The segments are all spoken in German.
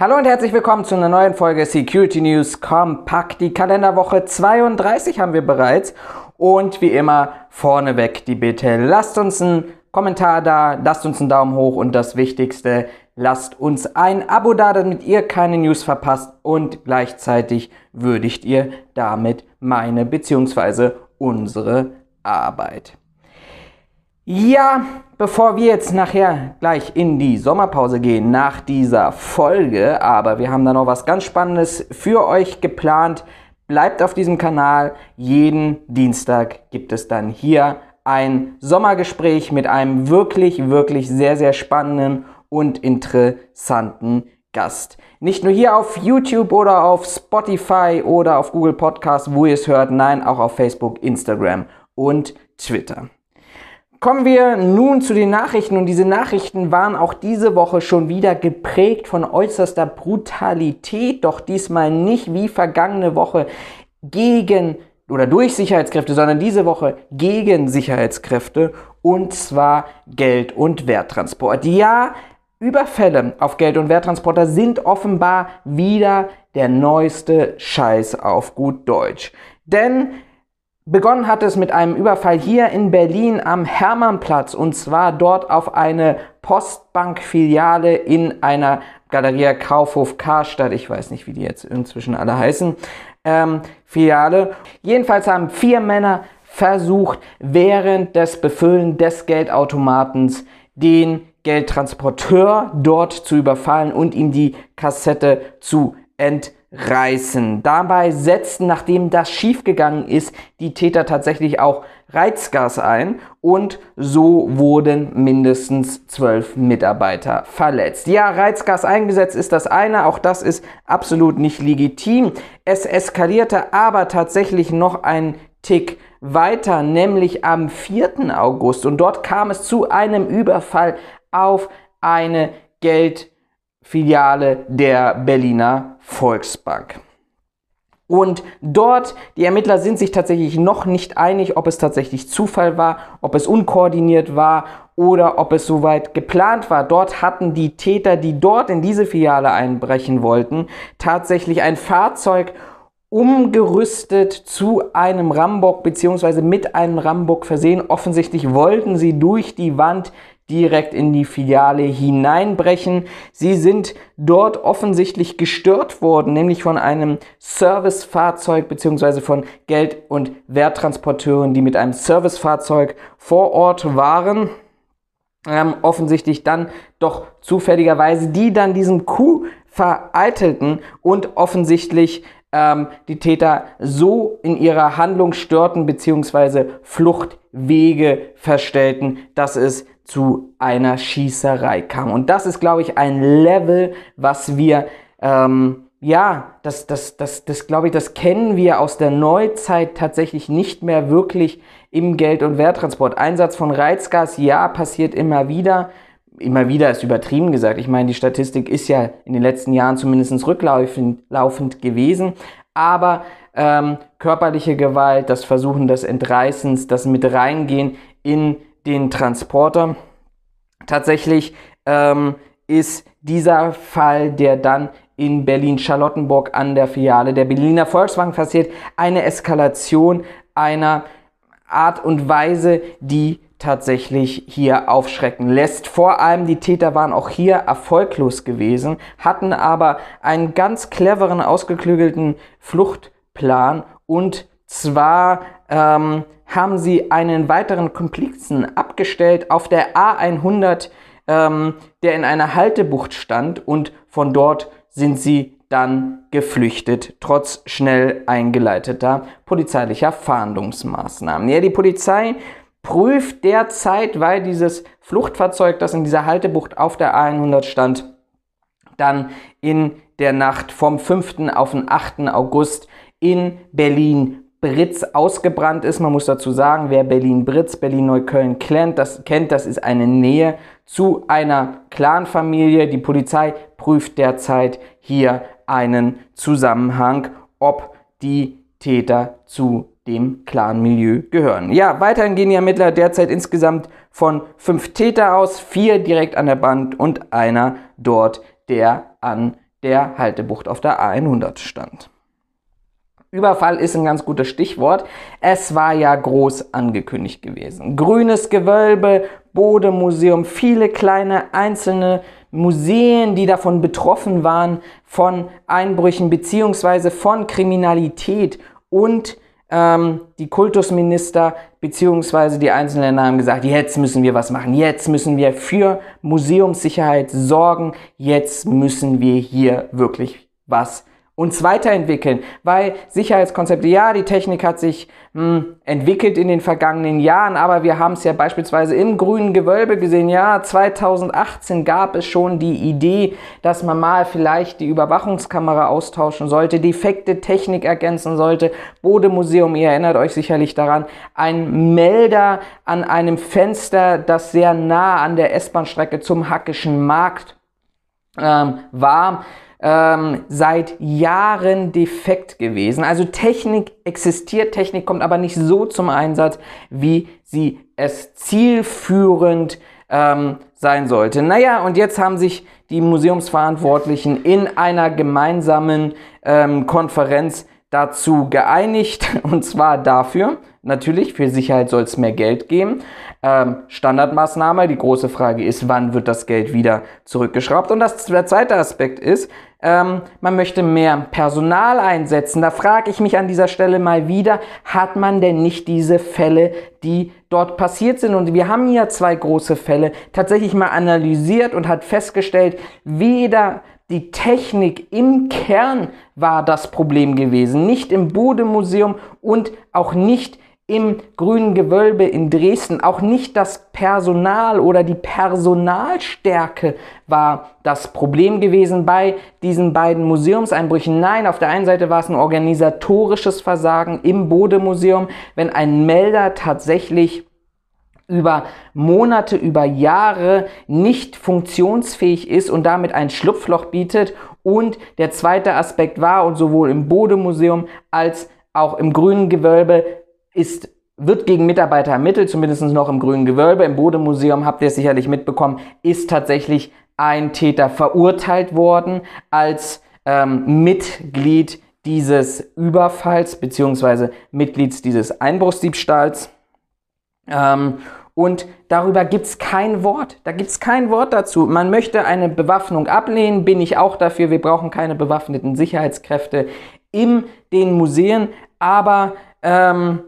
Hallo und herzlich willkommen zu einer neuen Folge Security News Kompakt. Die Kalenderwoche 32 haben wir bereits. Und wie immer vorneweg die Bitte, lasst uns einen Kommentar da, lasst uns einen Daumen hoch und das Wichtigste, lasst uns ein Abo da, damit ihr keine News verpasst und gleichzeitig würdigt ihr damit meine bzw. unsere Arbeit. Ja, bevor wir jetzt nachher gleich in die Sommerpause gehen nach dieser Folge, aber wir haben da noch was ganz Spannendes für euch geplant. Bleibt auf diesem Kanal. Jeden Dienstag gibt es dann hier ein Sommergespräch mit einem wirklich, wirklich sehr, sehr spannenden und interessanten Gast. Nicht nur hier auf YouTube oder auf Spotify oder auf Google Podcast, wo ihr es hört, nein, auch auf Facebook, Instagram und Twitter. Kommen wir nun zu den Nachrichten und diese Nachrichten waren auch diese Woche schon wieder geprägt von äußerster Brutalität, doch diesmal nicht wie vergangene Woche gegen oder durch Sicherheitskräfte, sondern diese Woche gegen Sicherheitskräfte und zwar Geld- und Werttransport. Ja, Überfälle auf Geld- und Werttransporter sind offenbar wieder der neueste Scheiß auf gut Deutsch. Denn Begonnen hat es mit einem Überfall hier in Berlin am Hermannplatz und zwar dort auf eine Postbankfiliale in einer Galeria Kaufhof Karstadt. Ich weiß nicht, wie die jetzt inzwischen alle heißen. Ähm, Filiale. Jedenfalls haben vier Männer versucht, während des Befüllen des Geldautomatens den Geldtransporteur dort zu überfallen und ihm die Kassette zu entnehmen reißen. Dabei setzten, nachdem das schiefgegangen ist, die Täter tatsächlich auch Reizgas ein und so wurden mindestens zwölf Mitarbeiter verletzt. Ja, Reizgas eingesetzt ist das eine, auch das ist absolut nicht legitim. Es eskalierte aber tatsächlich noch ein Tick weiter, nämlich am 4. August und dort kam es zu einem Überfall auf eine Geld Filiale der Berliner Volksbank. Und dort, die Ermittler sind sich tatsächlich noch nicht einig, ob es tatsächlich Zufall war, ob es unkoordiniert war oder ob es soweit geplant war. Dort hatten die Täter, die dort in diese Filiale einbrechen wollten, tatsächlich ein Fahrzeug umgerüstet zu einem Rambock bzw. mit einem Rambock versehen. Offensichtlich wollten sie durch die Wand direkt in die Filiale hineinbrechen. Sie sind dort offensichtlich gestört worden, nämlich von einem Servicefahrzeug beziehungsweise von Geld- und Werttransporteuren, die mit einem Servicefahrzeug vor Ort waren. Ähm, offensichtlich dann doch zufälligerweise, die dann diesen Coup vereitelten und offensichtlich ähm, die Täter so in ihrer Handlung störten beziehungsweise Fluchtwege verstellten, dass es zu einer Schießerei kam. Und das ist, glaube ich, ein Level, was wir, ähm, ja, das, das, das, das glaube ich, das kennen wir aus der Neuzeit tatsächlich nicht mehr wirklich im Geld- und Werttransport. Einsatz von Reizgas, ja, passiert immer wieder. Immer wieder ist übertrieben gesagt. Ich meine, die Statistik ist ja in den letzten Jahren zumindest rücklaufend laufend gewesen. Aber ähm, körperliche Gewalt, das Versuchen des Entreißens, das mit reingehen in den Transporter. Tatsächlich ähm, ist dieser Fall, der dann in Berlin-Charlottenburg an der Filiale der Berliner Volksbank passiert, eine Eskalation einer Art und Weise, die tatsächlich hier aufschrecken lässt. Vor allem die Täter waren auch hier erfolglos gewesen, hatten aber einen ganz cleveren, ausgeklügelten Fluchtplan und zwar ähm, haben sie einen weiteren Komplizen abgestellt auf der A100, ähm, der in einer Haltebucht stand und von dort sind sie dann geflüchtet, trotz schnell eingeleiteter polizeilicher Fahndungsmaßnahmen. Ja, die Polizei prüft derzeit, weil dieses Fluchtfahrzeug, das in dieser Haltebucht auf der A100 stand, dann in der Nacht vom 5. auf den 8. August in Berlin Britz ausgebrannt ist. Man muss dazu sagen, wer Berlin-Britz, Berlin-Neukölln kennt das, kennt, das ist eine Nähe zu einer Clanfamilie. Die Polizei prüft derzeit hier einen Zusammenhang, ob die Täter zu dem Clan-Milieu gehören. Ja, weiterhin gehen die Ermittler derzeit insgesamt von fünf Täter aus, vier direkt an der Band und einer dort, der an der Haltebucht auf der A100 stand. Überfall ist ein ganz gutes Stichwort. Es war ja groß angekündigt gewesen. Grünes Gewölbe, Bodemuseum, viele kleine einzelne Museen, die davon betroffen waren, von Einbrüchen bzw. von Kriminalität und ähm, die Kultusminister bzw. die einzelnen Länder haben gesagt, jetzt müssen wir was machen, jetzt müssen wir für Museumssicherheit sorgen, jetzt müssen wir hier wirklich was uns weiterentwickeln, weil Sicherheitskonzepte, ja, die Technik hat sich mh, hm, entwickelt in den vergangenen Jahren, aber wir haben es ja beispielsweise im grünen Gewölbe gesehen, ja, 2018 gab es schon die Idee, dass man mal vielleicht die Überwachungskamera austauschen sollte, defekte Technik ergänzen sollte. Bodemuseum, ihr erinnert euch sicherlich daran, ein Melder an einem Fenster, das sehr nah an der S-Bahn-Strecke zum Hackischen Markt ähm, war ähm, seit Jahren defekt gewesen. Also Technik existiert, Technik kommt aber nicht so zum Einsatz, wie sie es zielführend ähm, sein sollte. Naja, und jetzt haben sich die Museumsverantwortlichen in einer gemeinsamen ähm, Konferenz dazu geeinigt, und zwar dafür, natürlich, für Sicherheit soll es mehr Geld geben. Ähm, Standardmaßnahme, die große Frage ist, wann wird das Geld wieder zurückgeschraubt? Und das, der zweite Aspekt ist, ähm, man möchte mehr Personal einsetzen. Da frage ich mich an dieser Stelle mal wieder, hat man denn nicht diese Fälle, die dort passiert sind? Und wir haben hier zwei große Fälle tatsächlich mal analysiert und hat festgestellt, weder die Technik im Kern war das Problem gewesen, nicht im Bodemuseum und auch nicht im grünen Gewölbe in Dresden. Auch nicht das Personal oder die Personalstärke war das Problem gewesen bei diesen beiden Museumseinbrüchen. Nein, auf der einen Seite war es ein organisatorisches Versagen im Bodemuseum, wenn ein Melder tatsächlich über Monate, über Jahre nicht funktionsfähig ist und damit ein Schlupfloch bietet. Und der zweite Aspekt war, und sowohl im Bodemuseum als auch im grünen Gewölbe ist, wird gegen Mitarbeiter ermittelt, zumindest noch im grünen Gewölbe. Im Bodemuseum habt ihr es sicherlich mitbekommen, ist tatsächlich ein Täter verurteilt worden als ähm, Mitglied dieses Überfalls beziehungsweise Mitglied dieses Einbruchsdiebstahls. Ähm, und darüber gibt es kein Wort. Da gibt es kein Wort dazu. Man möchte eine Bewaffnung ablehnen, bin ich auch dafür. Wir brauchen keine bewaffneten Sicherheitskräfte in den Museen. Aber ähm,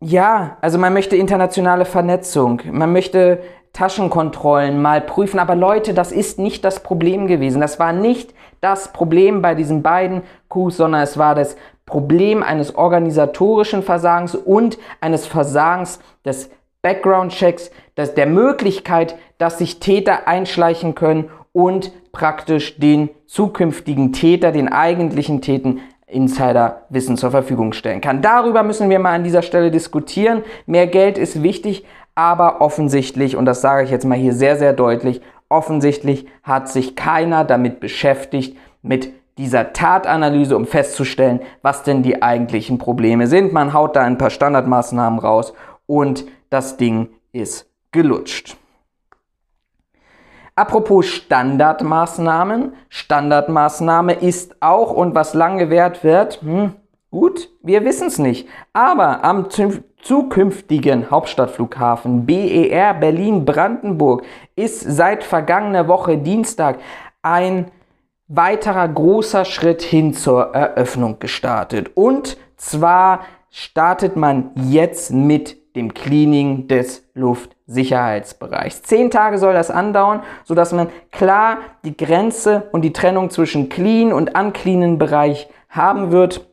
ja, also man möchte internationale Vernetzung. Man möchte Taschenkontrollen mal prüfen. Aber Leute, das ist nicht das Problem gewesen. Das war nicht das Problem bei diesen beiden Coups, sondern es war das Problem eines organisatorischen Versagens und eines Versagens des Background-Checks, der Möglichkeit, dass sich Täter einschleichen können und praktisch den zukünftigen Täter, den eigentlichen Täter, Insiderwissen zur Verfügung stellen kann. Darüber müssen wir mal an dieser Stelle diskutieren. Mehr Geld ist wichtig, aber offensichtlich, und das sage ich jetzt mal hier sehr, sehr deutlich, offensichtlich hat sich keiner damit beschäftigt, mit dieser Tatanalyse, um festzustellen, was denn die eigentlichen Probleme sind. Man haut da ein paar Standardmaßnahmen raus und das Ding ist gelutscht. Apropos Standardmaßnahmen. Standardmaßnahme ist auch und was lang gewährt wird, hm, gut, wir wissen es nicht. Aber am zukünftigen Hauptstadtflughafen BER Berlin-Brandenburg ist seit vergangener Woche Dienstag ein weiterer großer Schritt hin zur Eröffnung gestartet. Und zwar startet man jetzt mit dem Cleaning des Luftsicherheitsbereichs. Zehn Tage soll das andauern, sodass man klar die Grenze und die Trennung zwischen Clean und uncleanen Bereich haben wird.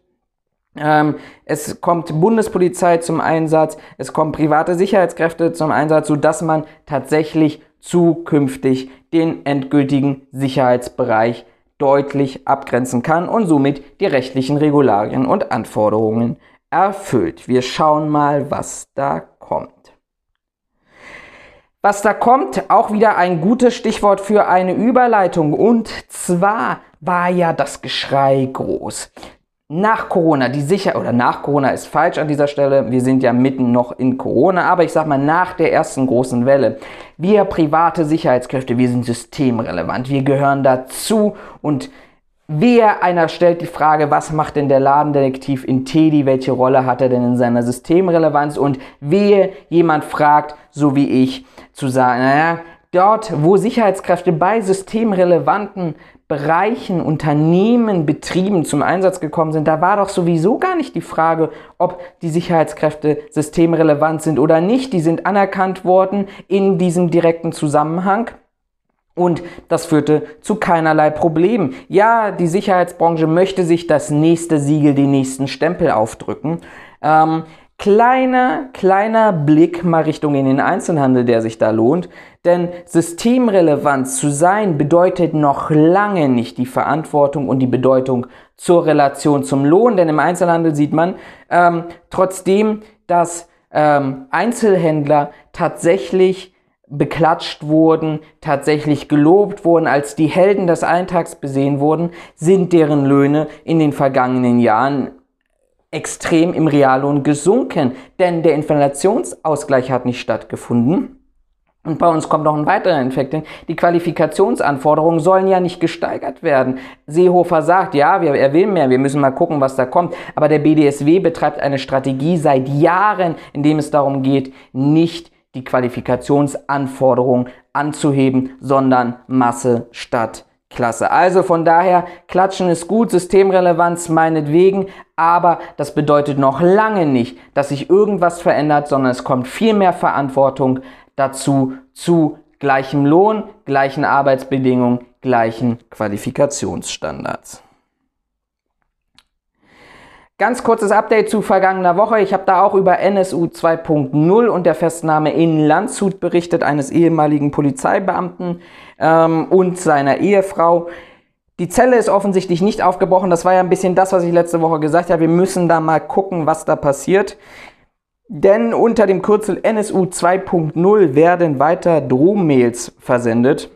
Ähm, es kommt Bundespolizei zum Einsatz, es kommen private Sicherheitskräfte zum Einsatz, sodass man tatsächlich zukünftig den endgültigen Sicherheitsbereich deutlich abgrenzen kann und somit die rechtlichen Regularien und Anforderungen erfüllt. Wir schauen mal, was da kommt. Was da kommt, auch wieder ein gutes Stichwort für eine Überleitung. Und zwar war ja das Geschrei groß. Nach Corona, die sicher, oder nach Corona ist falsch an dieser Stelle, wir sind ja mitten noch in Corona, aber ich sag mal nach der ersten großen Welle. Wir private Sicherheitskräfte, wir sind systemrelevant, wir gehören dazu und Wehe, einer stellt die Frage, was macht denn der Ladendetektiv in Teddy, welche Rolle hat er denn in seiner Systemrelevanz und wehe, jemand fragt, so wie ich, zu sagen, naja, dort, wo Sicherheitskräfte bei systemrelevanten Bereichen, Unternehmen, Betrieben zum Einsatz gekommen sind, da war doch sowieso gar nicht die Frage, ob die Sicherheitskräfte systemrelevant sind oder nicht. Die sind anerkannt worden in diesem direkten Zusammenhang. Und das führte zu keinerlei Problemen. Ja, die Sicherheitsbranche möchte sich das nächste Siegel, den nächsten Stempel aufdrücken. Ähm, kleiner, kleiner Blick mal Richtung in den Einzelhandel, der sich da lohnt. Denn systemrelevant zu sein bedeutet noch lange nicht die Verantwortung und die Bedeutung zur Relation zum Lohn. Denn im Einzelhandel sieht man ähm, trotzdem, dass ähm, Einzelhändler tatsächlich beklatscht wurden, tatsächlich gelobt wurden, als die Helden des Alltags besehen wurden, sind deren Löhne in den vergangenen Jahren extrem im Reallohn gesunken, denn der Inflationsausgleich hat nicht stattgefunden. Und bei uns kommt noch ein weiterer Infekt hin. Die Qualifikationsanforderungen sollen ja nicht gesteigert werden. Seehofer sagt, ja, wir, er will mehr, wir müssen mal gucken, was da kommt. Aber der BDSW betreibt eine Strategie seit Jahren, in dem es darum geht, nicht die Qualifikationsanforderungen anzuheben, sondern Masse statt Klasse. Also von daher, Klatschen ist gut, Systemrelevanz meinetwegen, aber das bedeutet noch lange nicht, dass sich irgendwas verändert, sondern es kommt viel mehr Verantwortung dazu zu gleichem Lohn, gleichen Arbeitsbedingungen, gleichen Qualifikationsstandards. Ganz kurzes Update zu vergangener Woche. Ich habe da auch über NSU 2.0 und der Festnahme in Landshut berichtet, eines ehemaligen Polizeibeamten ähm, und seiner Ehefrau. Die Zelle ist offensichtlich nicht aufgebrochen. Das war ja ein bisschen das, was ich letzte Woche gesagt habe. Wir müssen da mal gucken, was da passiert. Denn unter dem Kürzel NSU 2.0 werden weiter Drohmails versendet.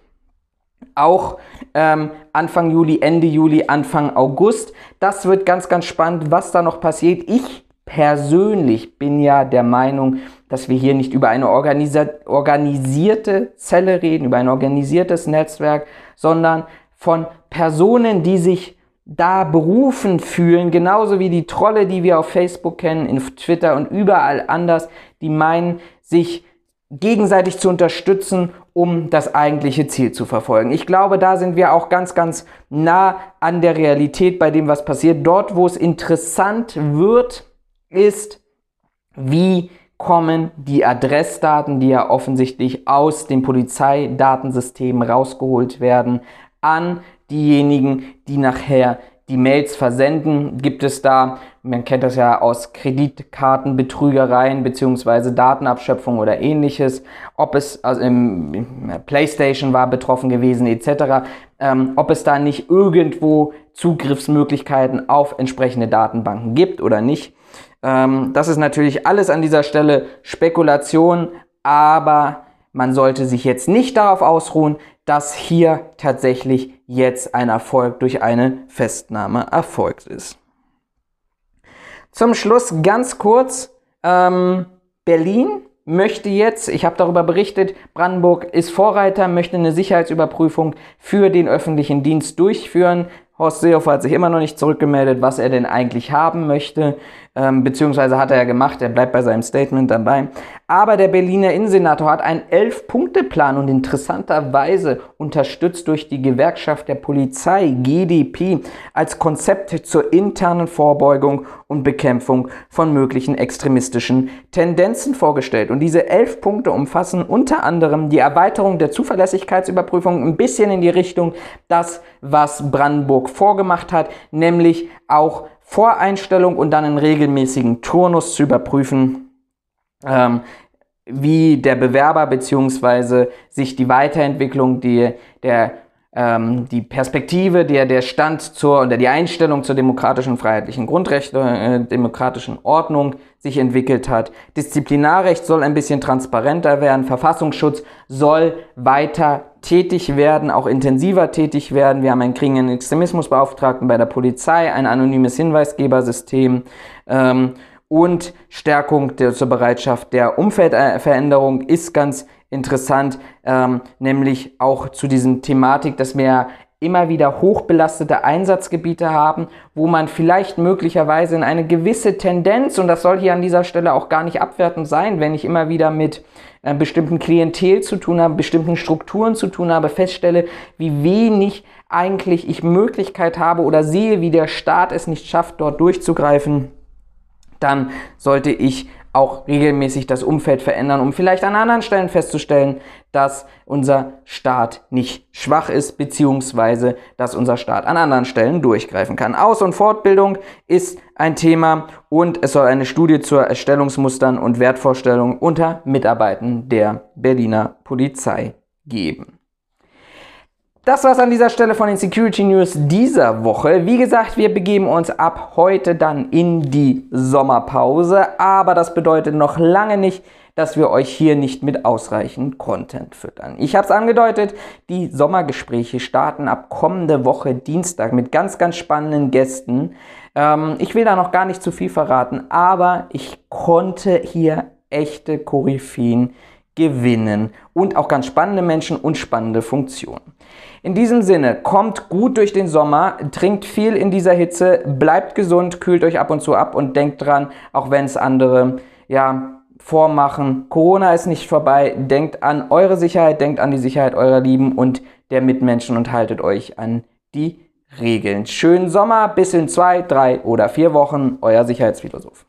Auch ähm, Anfang Juli, Ende Juli, Anfang August. Das wird ganz, ganz spannend, was da noch passiert. Ich persönlich bin ja der Meinung, dass wir hier nicht über eine organisierte Zelle reden, über ein organisiertes Netzwerk, sondern von Personen, die sich da berufen fühlen, genauso wie die Trolle, die wir auf Facebook kennen, in Twitter und überall anders, die meinen, sich gegenseitig zu unterstützen, um das eigentliche Ziel zu verfolgen. Ich glaube, da sind wir auch ganz, ganz nah an der Realität bei dem, was passiert. Dort, wo es interessant wird, ist, wie kommen die Adressdaten, die ja offensichtlich aus dem Polizeidatensystem rausgeholt werden, an diejenigen, die nachher die Mails versenden, gibt es da, man kennt das ja aus Kreditkartenbetrügereien beziehungsweise Datenabschöpfung oder ähnliches, ob es also im, im PlayStation war betroffen gewesen etc., ähm, ob es da nicht irgendwo Zugriffsmöglichkeiten auf entsprechende Datenbanken gibt oder nicht. Ähm, das ist natürlich alles an dieser Stelle Spekulation, aber man sollte sich jetzt nicht darauf ausruhen, dass hier tatsächlich jetzt ein Erfolg durch eine Festnahme erfolgt ist. Zum Schluss ganz kurz, ähm, Berlin möchte jetzt, ich habe darüber berichtet, Brandenburg ist Vorreiter, möchte eine Sicherheitsüberprüfung für den öffentlichen Dienst durchführen. Horst Seehofer hat sich immer noch nicht zurückgemeldet, was er denn eigentlich haben möchte, ähm, beziehungsweise hat er ja gemacht, er bleibt bei seinem Statement dabei. Aber der Berliner Innensenator hat einen Elf-Punkte-Plan und interessanterweise unterstützt durch die Gewerkschaft der Polizei, GDP, als Konzept zur internen Vorbeugung und Bekämpfung von möglichen extremistischen Tendenzen vorgestellt. Und diese elf Punkte umfassen unter anderem die Erweiterung der Zuverlässigkeitsüberprüfung ein bisschen in die Richtung das, was Brandenburg vorgemacht hat, nämlich auch Voreinstellung und dann in regelmäßigen Turnus zu überprüfen, ähm, wie der Bewerber bzw. sich die Weiterentwicklung, die, der, ähm, die Perspektive, der, der Stand zur oder die Einstellung zur demokratischen freiheitlichen Grundrechte, äh, demokratischen Ordnung sich entwickelt hat. Disziplinarrecht soll ein bisschen transparenter werden. Verfassungsschutz soll weiter tätig werden, auch intensiver tätig werden. Wir haben einen kriegenden Extremismusbeauftragten bei der Polizei, ein anonymes Hinweisgebersystem ähm, und Stärkung der, zur Bereitschaft der Umfeldveränderung ist ganz interessant, ähm, nämlich auch zu diesem Thematik, dass mehr immer wieder hochbelastete Einsatzgebiete haben, wo man vielleicht möglicherweise in eine gewisse Tendenz, und das soll hier an dieser Stelle auch gar nicht abwertend sein, wenn ich immer wieder mit äh, bestimmten Klientel zu tun habe, bestimmten Strukturen zu tun habe, feststelle, wie wenig eigentlich ich Möglichkeit habe oder sehe, wie der Staat es nicht schafft, dort durchzugreifen, dann sollte ich auch regelmäßig das Umfeld verändern, um vielleicht an anderen Stellen festzustellen, dass unser Staat nicht schwach ist, beziehungsweise dass unser Staat an anderen Stellen durchgreifen kann. Aus- und Fortbildung ist ein Thema und es soll eine Studie zur Erstellungsmustern und Wertvorstellungen unter Mitarbeitern der Berliner Polizei geben. Das war's an dieser Stelle von den Security News dieser Woche. Wie gesagt, wir begeben uns ab heute dann in die Sommerpause, aber das bedeutet noch lange nicht, dass wir euch hier nicht mit ausreichend Content füttern. Ich habe es angedeutet, die Sommergespräche starten ab kommende Woche Dienstag mit ganz, ganz spannenden Gästen. Ähm, ich will da noch gar nicht zu viel verraten, aber ich konnte hier echte Koryphäen gewinnen und auch ganz spannende Menschen und spannende Funktionen. In diesem Sinne, kommt gut durch den Sommer, trinkt viel in dieser Hitze, bleibt gesund, kühlt euch ab und zu ab und denkt dran, auch wenn es andere ja, vormachen, Corona ist nicht vorbei, denkt an eure Sicherheit, denkt an die Sicherheit eurer Lieben und der Mitmenschen und haltet euch an die Regeln. Schönen Sommer, bis in zwei, drei oder vier Wochen, euer Sicherheitsphilosoph.